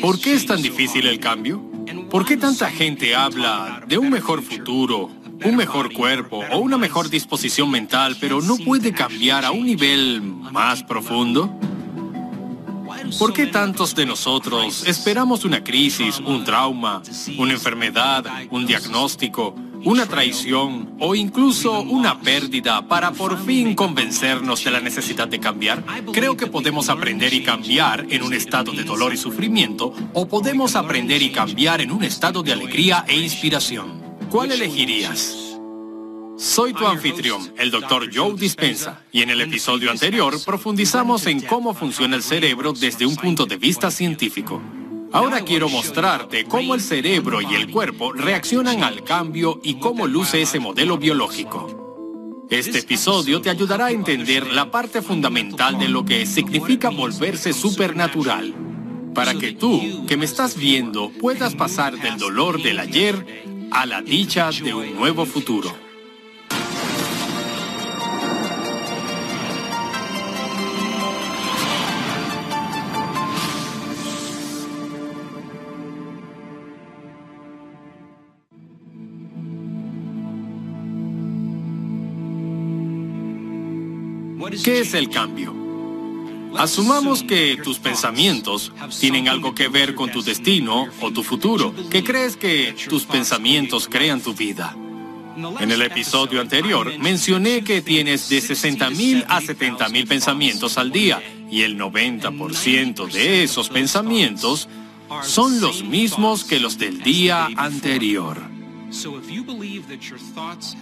¿Por qué es tan difícil el cambio? ¿Por qué tanta gente habla de un mejor futuro, un mejor cuerpo o una mejor disposición mental, pero no puede cambiar a un nivel más profundo? ¿Por qué tantos de nosotros esperamos una crisis, un trauma, una enfermedad, un diagnóstico, una traición o incluso una pérdida para por fin convencernos de la necesidad de cambiar? Creo que podemos aprender y cambiar en un estado de dolor y sufrimiento o podemos aprender y cambiar en un estado de alegría e inspiración. ¿Cuál elegirías? Soy tu anfitrión, el Dr. Joe Dispensa, y en el episodio anterior profundizamos en cómo funciona el cerebro desde un punto de vista científico. Ahora quiero mostrarte cómo el cerebro y el cuerpo reaccionan al cambio y cómo luce ese modelo biológico. Este episodio te ayudará a entender la parte fundamental de lo que significa volverse supernatural, para que tú, que me estás viendo, puedas pasar del dolor del ayer a la dicha de un nuevo futuro. ¿Qué es el cambio? Asumamos que tus pensamientos tienen algo que ver con tu destino o tu futuro, que crees que tus pensamientos crean tu vida. En el episodio anterior mencioné que tienes de 60.000 a 70.000 pensamientos al día y el 90% de esos pensamientos son los mismos que los del día anterior.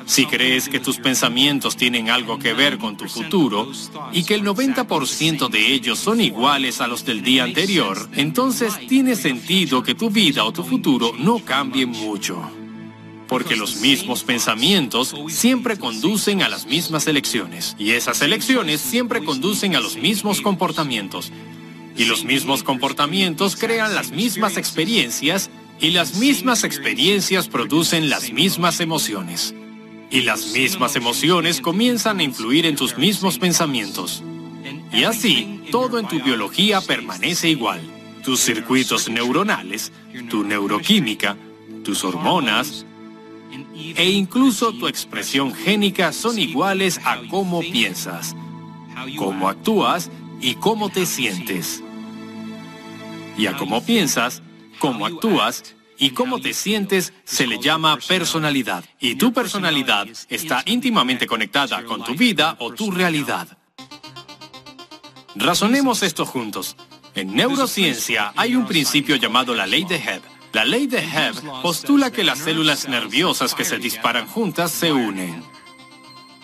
Si crees que tus pensamientos tienen algo que ver con tu futuro y que el 90% de ellos son iguales a los del día anterior, entonces tiene sentido que tu vida o tu futuro no cambien mucho. Porque los mismos pensamientos siempre conducen a las mismas elecciones y esas elecciones siempre conducen a los mismos comportamientos. Y los mismos comportamientos crean las mismas experiencias y las mismas experiencias producen las mismas emociones. Y las mismas emociones comienzan a influir en tus mismos pensamientos. Y así, todo en tu biología permanece igual. Tus circuitos neuronales, tu neuroquímica, tus hormonas e incluso tu expresión génica son iguales a cómo piensas, cómo actúas y cómo te sientes. Y a cómo piensas, cómo actúas y cómo te sientes se le llama personalidad. Y tu personalidad está íntimamente conectada con tu vida o tu realidad. Razonemos esto juntos. En neurociencia hay un principio llamado la ley de Hebb. La ley de Hebb postula que las células nerviosas que se disparan juntas se unen.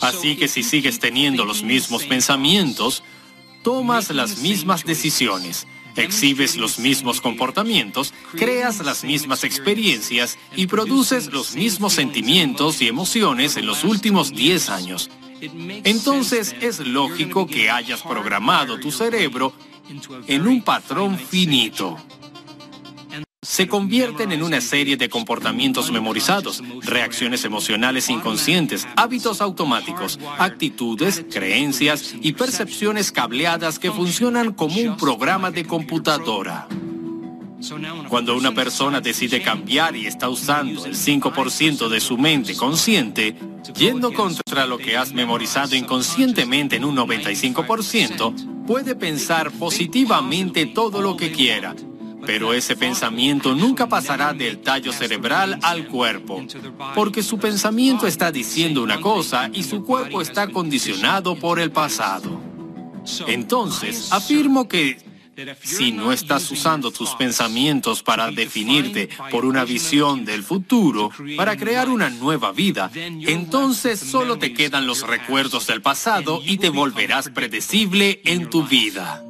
Así que si sigues teniendo los mismos pensamientos, tomas las mismas decisiones exhibes los mismos comportamientos, creas las mismas experiencias y produces los mismos sentimientos y emociones en los últimos 10 años. Entonces es lógico que hayas programado tu cerebro en un patrón finito se convierten en una serie de comportamientos memorizados, reacciones emocionales inconscientes, hábitos automáticos, actitudes, creencias y percepciones cableadas que funcionan como un programa de computadora. Cuando una persona decide cambiar y está usando el 5% de su mente consciente, yendo contra lo que has memorizado inconscientemente en un 95%, puede pensar positivamente todo lo que quiera, pero ese pensamiento nunca pasará del tallo cerebral al cuerpo, porque su pensamiento está diciendo una cosa y su cuerpo está condicionado por el pasado. Entonces, afirmo que si no estás usando tus pensamientos para definirte por una visión del futuro, para crear una nueva vida, entonces solo te quedan los recuerdos del pasado y te volverás predecible en tu vida.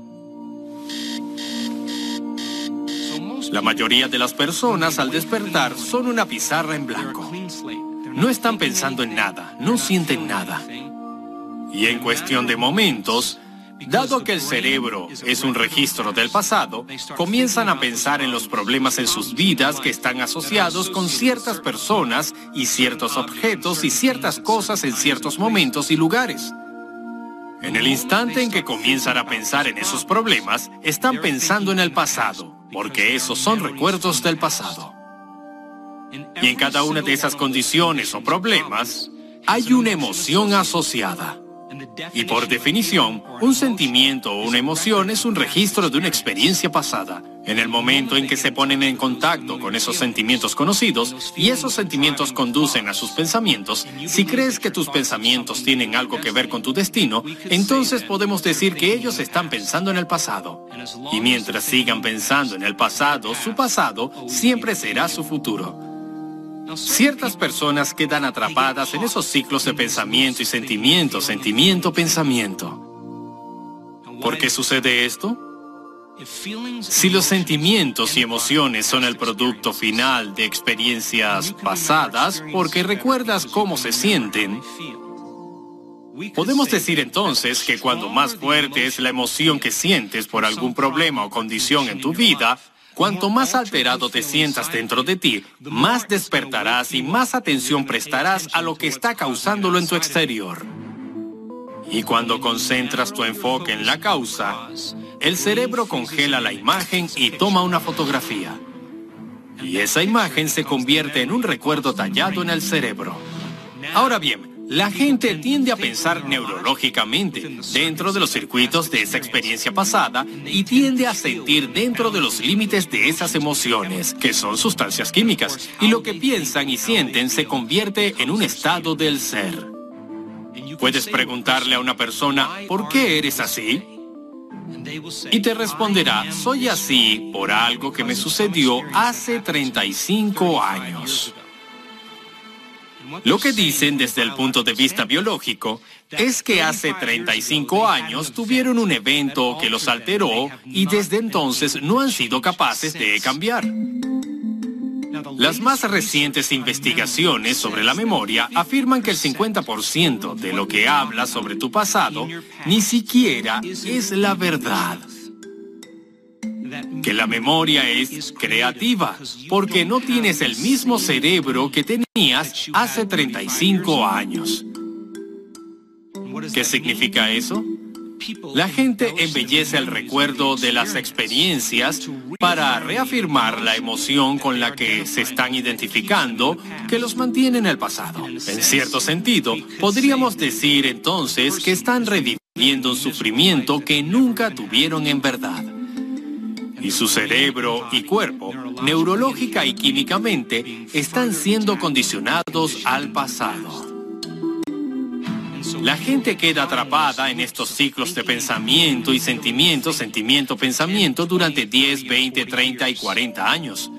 La mayoría de las personas al despertar son una pizarra en blanco. No están pensando en nada, no sienten nada. Y en cuestión de momentos, dado que el cerebro es un registro del pasado, comienzan a pensar en los problemas en sus vidas que están asociados con ciertas personas y ciertos objetos y ciertas cosas en ciertos momentos y lugares. En el instante en que comienzan a pensar en esos problemas, están pensando en el pasado porque esos son recuerdos del pasado. Y en cada una de esas condiciones o problemas hay una emoción asociada. Y por definición, un sentimiento o una emoción es un registro de una experiencia pasada. En el momento en que se ponen en contacto con esos sentimientos conocidos y esos sentimientos conducen a sus pensamientos, si crees que tus pensamientos tienen algo que ver con tu destino, entonces podemos decir que ellos están pensando en el pasado. Y mientras sigan pensando en el pasado, su pasado siempre será su futuro. Ciertas personas quedan atrapadas en esos ciclos de pensamiento y sentimiento, sentimiento, pensamiento. ¿Por qué sucede esto? Si los sentimientos y emociones son el producto final de experiencias pasadas porque recuerdas cómo se sienten, podemos decir entonces que cuando más fuerte es la emoción que sientes por algún problema o condición en tu vida, Cuanto más alterado te sientas dentro de ti, más despertarás y más atención prestarás a lo que está causándolo en tu exterior. Y cuando concentras tu enfoque en la causa, el cerebro congela la imagen y toma una fotografía. Y esa imagen se convierte en un recuerdo tallado en el cerebro. Ahora bien, la gente tiende a pensar neurológicamente dentro de los circuitos de esa experiencia pasada y tiende a sentir dentro de los límites de esas emociones, que son sustancias químicas, y lo que piensan y sienten se convierte en un estado del ser. Puedes preguntarle a una persona, ¿por qué eres así? Y te responderá, soy así por algo que me sucedió hace 35 años. Lo que dicen desde el punto de vista biológico es que hace 35 años tuvieron un evento que los alteró y desde entonces no han sido capaces de cambiar. Las más recientes investigaciones sobre la memoria afirman que el 50% de lo que habla sobre tu pasado ni siquiera es la verdad que la memoria es creativa, porque no tienes el mismo cerebro que tenías hace 35 años. ¿Qué significa eso? La gente embellece el recuerdo de las experiencias para reafirmar la emoción con la que se están identificando que los mantiene en el pasado. En cierto sentido, podríamos decir entonces que están reviviendo un sufrimiento que nunca tuvieron en verdad y su cerebro y cuerpo, neurológica y químicamente, están siendo condicionados al pasado. La gente queda atrapada en estos ciclos de pensamiento y sentimiento, sentimiento, pensamiento durante 10, 20, 30 y 40 años.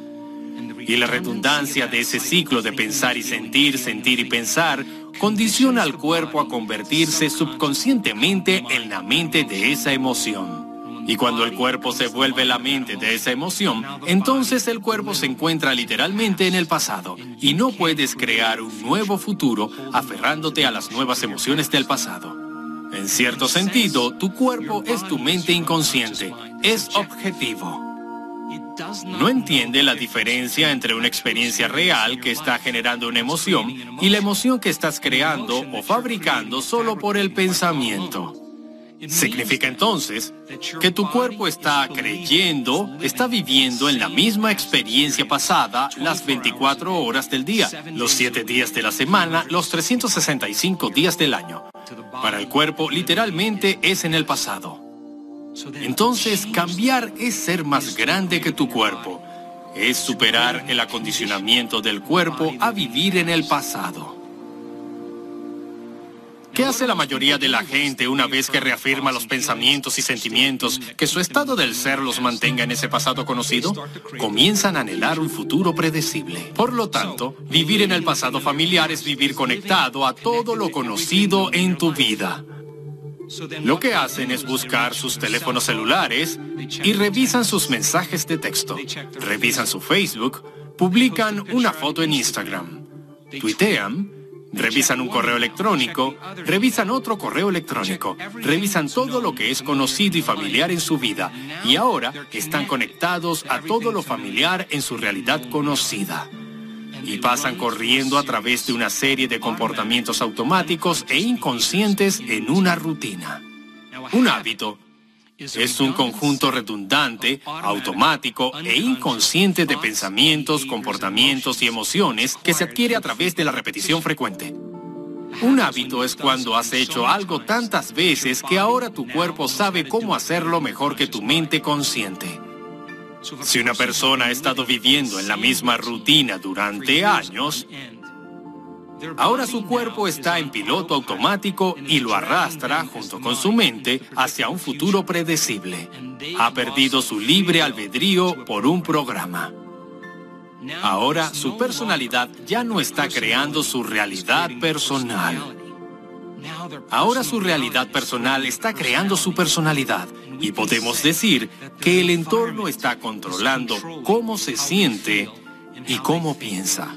Y la redundancia de ese ciclo de pensar y sentir, sentir y pensar condiciona al cuerpo a convertirse subconscientemente en la mente de esa emoción. Y cuando el cuerpo se vuelve la mente de esa emoción, entonces el cuerpo se encuentra literalmente en el pasado y no puedes crear un nuevo futuro aferrándote a las nuevas emociones del pasado. En cierto sentido, tu cuerpo es tu mente inconsciente, es objetivo. No entiende la diferencia entre una experiencia real que está generando una emoción y la emoción que estás creando o fabricando solo por el pensamiento. Significa entonces que tu cuerpo está creyendo, está viviendo en la misma experiencia pasada las 24 horas del día, los 7 días de la semana, los 365 días del año. Para el cuerpo literalmente es en el pasado. Entonces cambiar es ser más grande que tu cuerpo. Es superar el acondicionamiento del cuerpo a vivir en el pasado. ¿Qué hace la mayoría de la gente una vez que reafirma los pensamientos y sentimientos que su estado del ser los mantenga en ese pasado conocido? Comienzan a anhelar un futuro predecible. Por lo tanto, vivir en el pasado familiar es vivir conectado a todo lo conocido en tu vida. Lo que hacen es buscar sus teléfonos celulares y revisan sus mensajes de texto. Revisan su Facebook, publican una foto en Instagram, tuitean, revisan un correo electrónico, revisan otro correo electrónico, revisan todo lo que es conocido y familiar en su vida y ahora están conectados a todo lo familiar en su realidad conocida. Y pasan corriendo a través de una serie de comportamientos automáticos e inconscientes en una rutina. Un hábito Es un conjunto redundante, automático e inconsciente de pensamientos, comportamientos y emociones que se adquiere a través de la repetición frecuente. Un hábito es cuando has hecho algo tantas veces que ahora tu cuerpo sabe cómo hacerlo mejor que tu mente consciente. Si una persona ha estado viviendo en la misma rutina durante años, ahora su cuerpo está en piloto automático y lo arrastra junto con su mente hacia un futuro predecible. Ha perdido su libre albedrío por un programa. Ahora su personalidad ya no está creando su realidad personal. Ahora su realidad personal está creando su personalidad y podemos decir que el entorno está controlando cómo se siente y cómo piensa.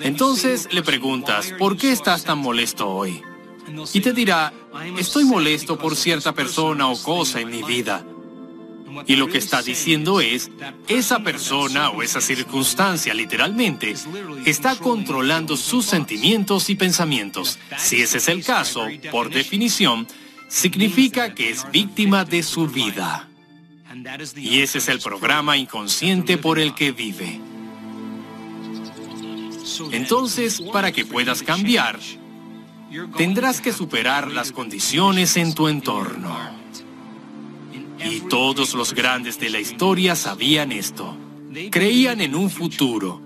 Entonces le preguntas, ¿por qué estás tan molesto hoy? Y te dirá, estoy molesto por cierta persona o cosa en mi vida. Y lo que está diciendo es, esa persona o esa circunstancia literalmente está controlando sus sentimientos y pensamientos. Si ese es el caso, por definición, significa que es víctima de su vida. Y ese es el programa inconsciente por el que vive. Entonces, para que puedas cambiar, tendrás que superar las condiciones en tu entorno. Y todos los grandes de la historia sabían esto. Creían en un futuro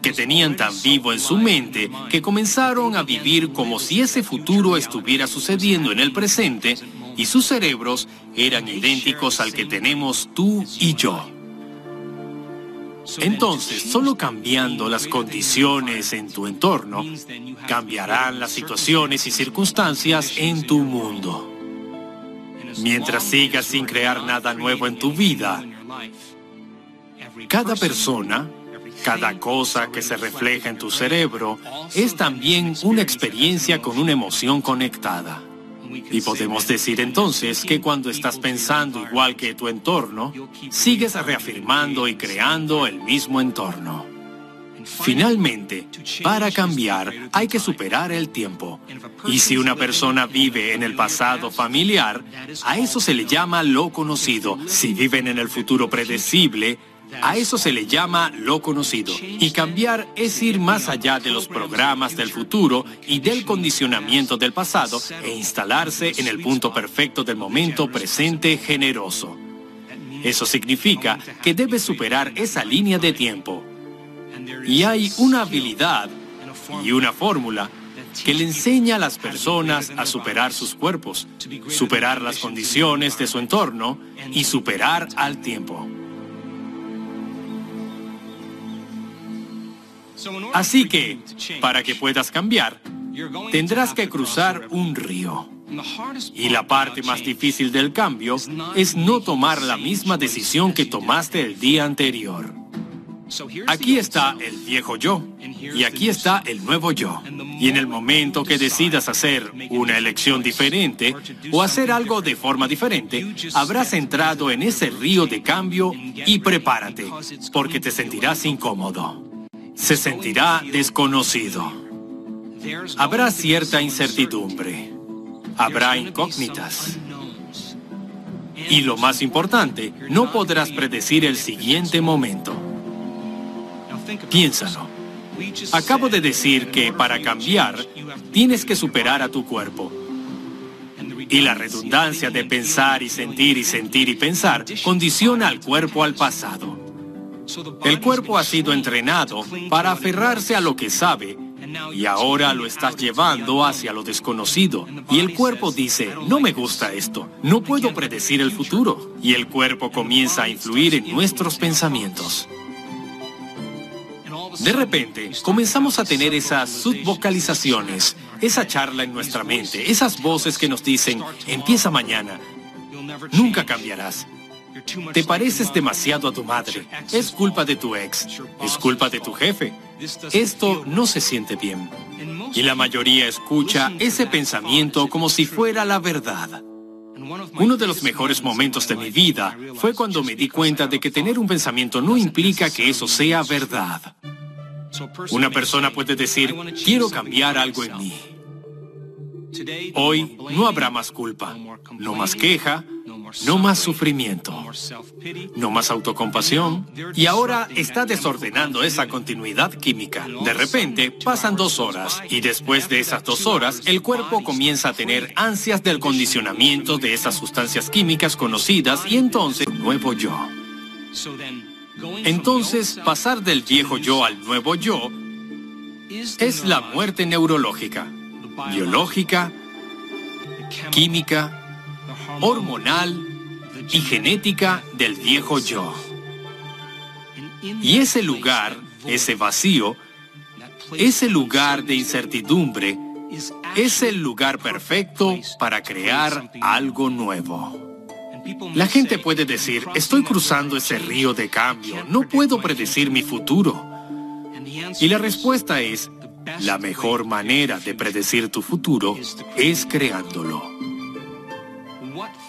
que tenían tan vivo en su mente que comenzaron a vivir como si ese futuro estuviera sucediendo en el presente y sus cerebros eran idénticos al que tenemos tú y yo. Entonces, solo cambiando las condiciones en tu entorno, cambiarán las situaciones y circunstancias en tu mundo. Mientras sigas sin crear nada nuevo en tu vida, cada persona, cada cosa que se refleja en tu cerebro es también una experiencia con una emoción conectada. Y podemos decir entonces que cuando estás pensando igual que tu entorno, sigues reafirmando y creando el mismo entorno. Finalmente, para cambiar hay que superar el tiempo. Y si una persona vive en el pasado familiar, a eso se le llama lo conocido. Si viven en el futuro predecible, a eso se le llama lo conocido. Y cambiar es ir más allá de los programas del futuro y del condicionamiento del pasado e instalarse en el punto perfecto del momento presente generoso. Eso significa que debes superar esa línea de tiempo y hay una habilidad y una fórmula que le enseña a las personas a superar sus cuerpos, superar las condiciones de su entorno y superar al tiempo. Así que, para que puedas cambiar, tendrás que cruzar un río. Y la parte más difícil del cambio es no tomar la misma decisión que tomaste el día anterior. Aquí está el viejo yo y aquí está el nuevo yo. Y en el momento que decidas hacer una elección diferente o hacer algo de forma diferente, habrás entrado en ese río de cambio y prepárate, porque te sentirás incómodo. Se sentirá desconocido. Habrá cierta incertidumbre. Habrá incógnitas. Y lo más importante, no podrás predecir el siguiente momento. Piénsalo. Acabo de decir que para cambiar tienes que superar a tu cuerpo. Y la redundancia de pensar y sentir y sentir y pensar condiciona al cuerpo al pasado. El cuerpo ha sido entrenado para aferrarse a lo que sabe y ahora lo estás llevando hacia lo desconocido. Y el cuerpo dice, no me gusta esto, no puedo predecir el futuro. Y el cuerpo comienza a influir en nuestros pensamientos. De repente, comenzamos a tener esas subvocalizaciones, esa charla en nuestra mente, esas voces que nos dicen, empieza mañana, nunca cambiarás. Te pareces demasiado a tu madre. Es culpa de tu ex. Es culpa de tu jefe. Esto no se siente bien. Y la mayoría escucha ese pensamiento como si fuera la verdad. Uno de los mejores momentos de mi vida fue cuando me di cuenta de que tener un pensamiento no implica que eso sea verdad. Una persona puede decir, quiero cambiar algo en mí. Hoy no habrá más culpa, no más queja, no más sufrimiento, no más autocompasión. Y ahora está desordenando esa continuidad química. De repente pasan dos horas y después de esas dos horas el cuerpo comienza a tener ansias del condicionamiento de esas sustancias químicas conocidas y entonces un nuevo yo. Entonces pasar del viejo yo al nuevo yo es la muerte neurológica, biológica, química, hormonal y genética del viejo yo. Y ese lugar, ese vacío, ese lugar de incertidumbre, es el lugar perfecto para crear algo nuevo. La gente puede decir, estoy cruzando ese río de cambio, no puedo predecir mi futuro. Y la respuesta es, la mejor manera de predecir tu futuro es creándolo.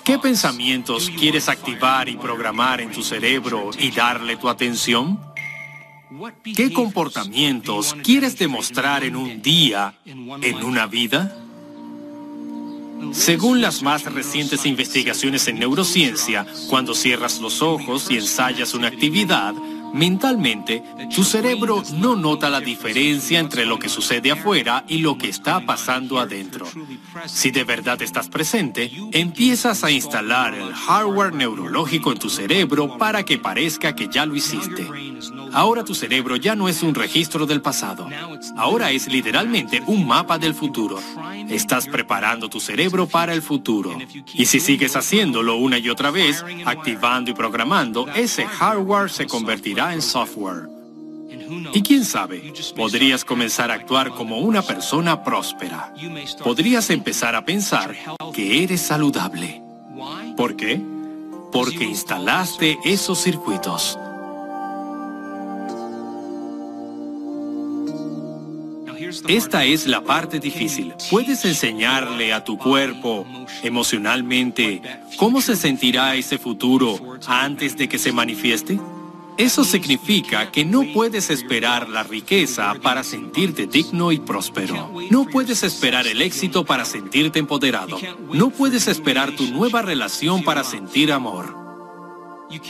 ¿Qué pensamientos quieres activar y programar en tu cerebro y darle tu atención? ¿Qué comportamientos quieres demostrar en un día, en una vida? Según las más recientes investigaciones en neurociencia, cuando cierras los ojos y ensayas una actividad, Mentalmente, tu cerebro no nota la diferencia entre lo que sucede afuera y lo que está pasando adentro. Si de verdad estás presente, empiezas a instalar el hardware neurológico en tu cerebro para que parezca que ya lo hiciste. Ahora tu cerebro ya no es un registro del pasado. Ahora es literalmente un mapa del futuro. Estás preparando tu cerebro para el futuro. Y si sigues haciéndolo una y otra vez, activando y programando, ese hardware se convertirá en software. Y quién sabe, podrías comenzar a actuar como una persona próspera. Podrías empezar a pensar que eres saludable. ¿Por qué? Porque instalaste esos circuitos. Esta es la parte difícil. ¿Puedes enseñarle a tu cuerpo emocionalmente cómo se sentirá ese futuro antes de que se manifieste? Eso significa que no puedes esperar la riqueza para sentirte digno y próspero. No puedes esperar el éxito para sentirte empoderado. No puedes esperar tu nueva relación para sentir amor.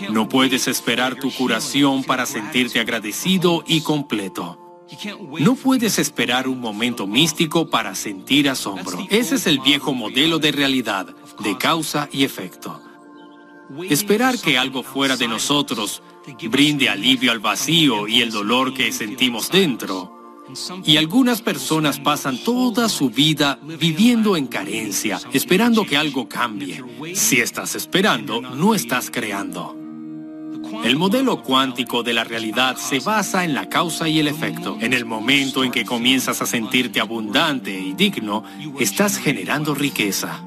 No puedes esperar tu curación para sentirte agradecido y completo. No puedes esperar un momento místico para sentir asombro. Ese es el viejo modelo de realidad, de causa y efecto. Esperar que algo fuera de nosotros brinde alivio al vacío y el dolor que sentimos dentro. Y algunas personas pasan toda su vida viviendo en carencia, esperando que algo cambie. Si estás esperando, no estás creando. El modelo cuántico de la realidad se basa en la causa y el efecto. En el momento en que comienzas a sentirte abundante y digno, estás generando riqueza.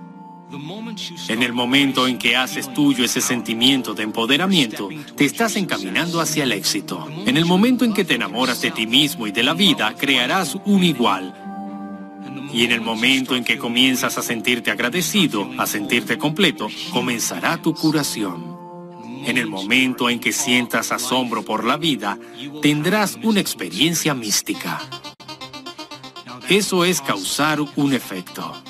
En el momento en que haces tuyo ese sentimiento de empoderamiento, te estás encaminando hacia el éxito. En el momento en que te enamoras de ti mismo y de la vida, crearás un igual. Y en el momento en que comienzas a sentirte agradecido, a sentirte completo, comenzará tu curación. En el momento en que sientas asombro por la vida, tendrás una experiencia mística. Eso es causar un efecto.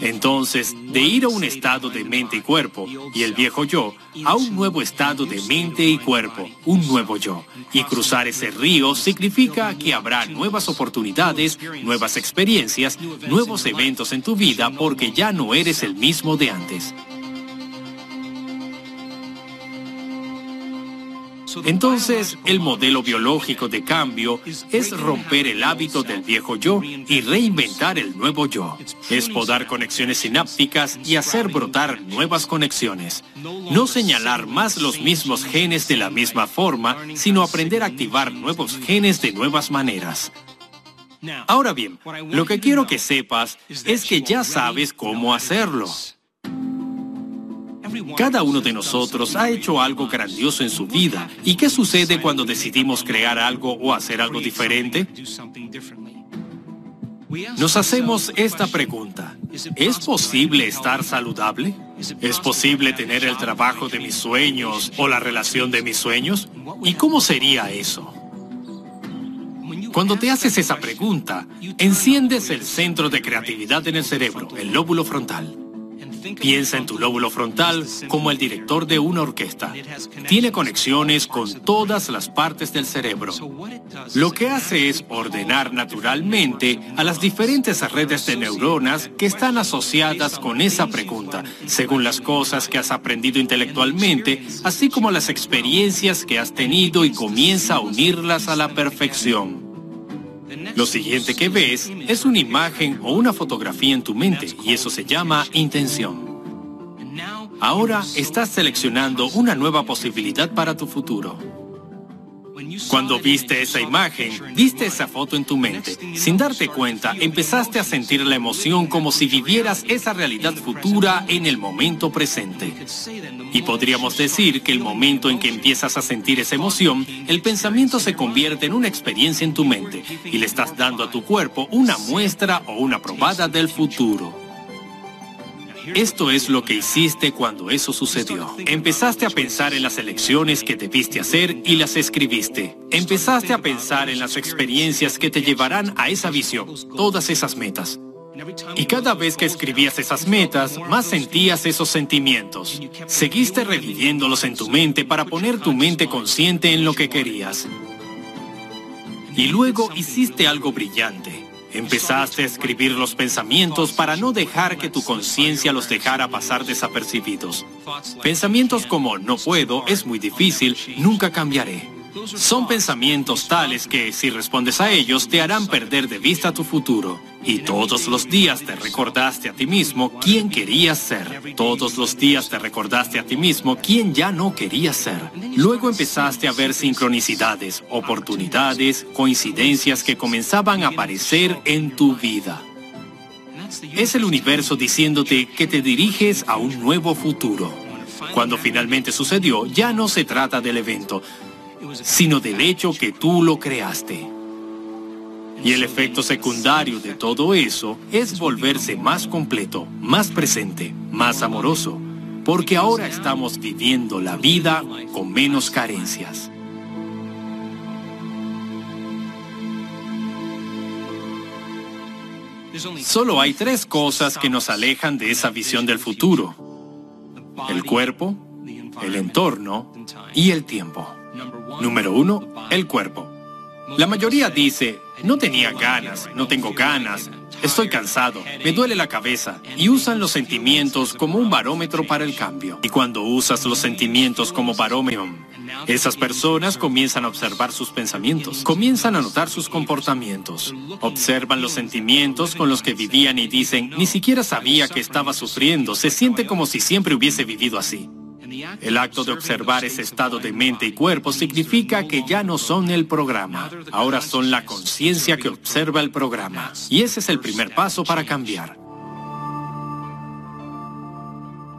Entonces, de ir a un estado de mente y cuerpo, y el viejo yo, a un nuevo estado de mente y cuerpo, un nuevo yo. Y cruzar ese río significa que habrá nuevas oportunidades, nuevas experiencias, nuevos eventos en tu vida porque ya no eres el mismo de antes. Entonces, el modelo biológico de cambio es romper el hábito del viejo yo y reinventar el nuevo yo. Es podar conexiones sinápticas y hacer brotar nuevas conexiones. No señalar más los mismos genes de la misma forma, sino aprender a activar nuevos genes de nuevas maneras. Ahora bien, lo que quiero que sepas es que ya sabes cómo hacerlo. Cada uno de nosotros ha hecho algo grandioso en su vida. ¿Y qué sucede cuando decidimos crear algo o hacer algo diferente? Nos hacemos esta pregunta. ¿Es posible estar saludable? ¿Es posible tener el trabajo de mis sueños o la relación de mis sueños? ¿Y cómo sería eso? Cuando te haces esa pregunta, enciendes el centro de creatividad en el cerebro, el lóbulo frontal. Piensa en tu lóbulo frontal como el director de una orquesta. Tiene conexiones con todas las partes del cerebro. Lo que hace es ordenar naturalmente a las diferentes redes de neuronas que están asociadas con esa pregunta, según las cosas que has aprendido intelectualmente, así como las experiencias que has tenido y comienza a unirlas a la perfección. Lo siguiente que ves es una imagen o una fotografía en tu mente y eso se llama intención. Ahora estás seleccionando una nueva posibilidad para tu futuro. Cuando viste esa imagen, viste esa foto en tu mente. Sin darte cuenta, empezaste a sentir la emoción como si vivieras esa realidad futura en el momento presente. Y podríamos decir que el momento en que empiezas a sentir esa emoción, el pensamiento se convierte en una experiencia en tu mente y le estás dando a tu cuerpo una muestra o una probada del futuro. Esto es lo que hiciste cuando eso sucedió. Empezaste a pensar en las elecciones que debiste hacer y las escribiste. Empezaste a pensar en las experiencias que te llevarán a esa visión, todas esas metas. Y cada vez que escribías esas metas, más sentías esos sentimientos. Seguiste reviviéndolos en tu mente para poner tu mente consciente en lo que querías. Y luego hiciste algo brillante. Empezaste a escribir los pensamientos para no dejar que tu conciencia los dejara pasar desapercibidos. Pensamientos como no puedo, es muy difícil, nunca cambiaré. Son pensamientos tales que, si respondes a ellos, te harán perder de vista tu futuro. Y todos los días te recordaste a ti mismo quién querías ser. Todos los días te recordaste a ti mismo quién ya no querías ser. Luego empezaste a ver sincronicidades, oportunidades, coincidencias que comenzaban a aparecer en tu vida. Es el universo diciéndote que te diriges a un nuevo futuro. Cuando finalmente sucedió, ya no se trata del evento, sino del hecho que tú lo creaste. Y el efecto secundario de todo eso es volverse más completo, más presente, más amoroso, porque ahora estamos viviendo la vida con menos carencias. Solo hay tres cosas que nos alejan de esa visión del futuro. El cuerpo, el entorno y el tiempo. Número uno, el cuerpo. La mayoría dice, no tenía ganas, no tengo ganas, estoy cansado, me duele la cabeza, y usan los sentimientos como un barómetro para el cambio. Y cuando usas los sentimientos como barómetro, esas personas comienzan a observar sus pensamientos, comienzan a notar sus comportamientos, observan los sentimientos con los que vivían y dicen, ni siquiera sabía que estaba sufriendo, se siente como si siempre hubiese vivido así. El acto de observar ese estado de mente y cuerpo significa que ya no son el programa, ahora son la conciencia que observa el programa. Y ese es el primer paso para cambiar.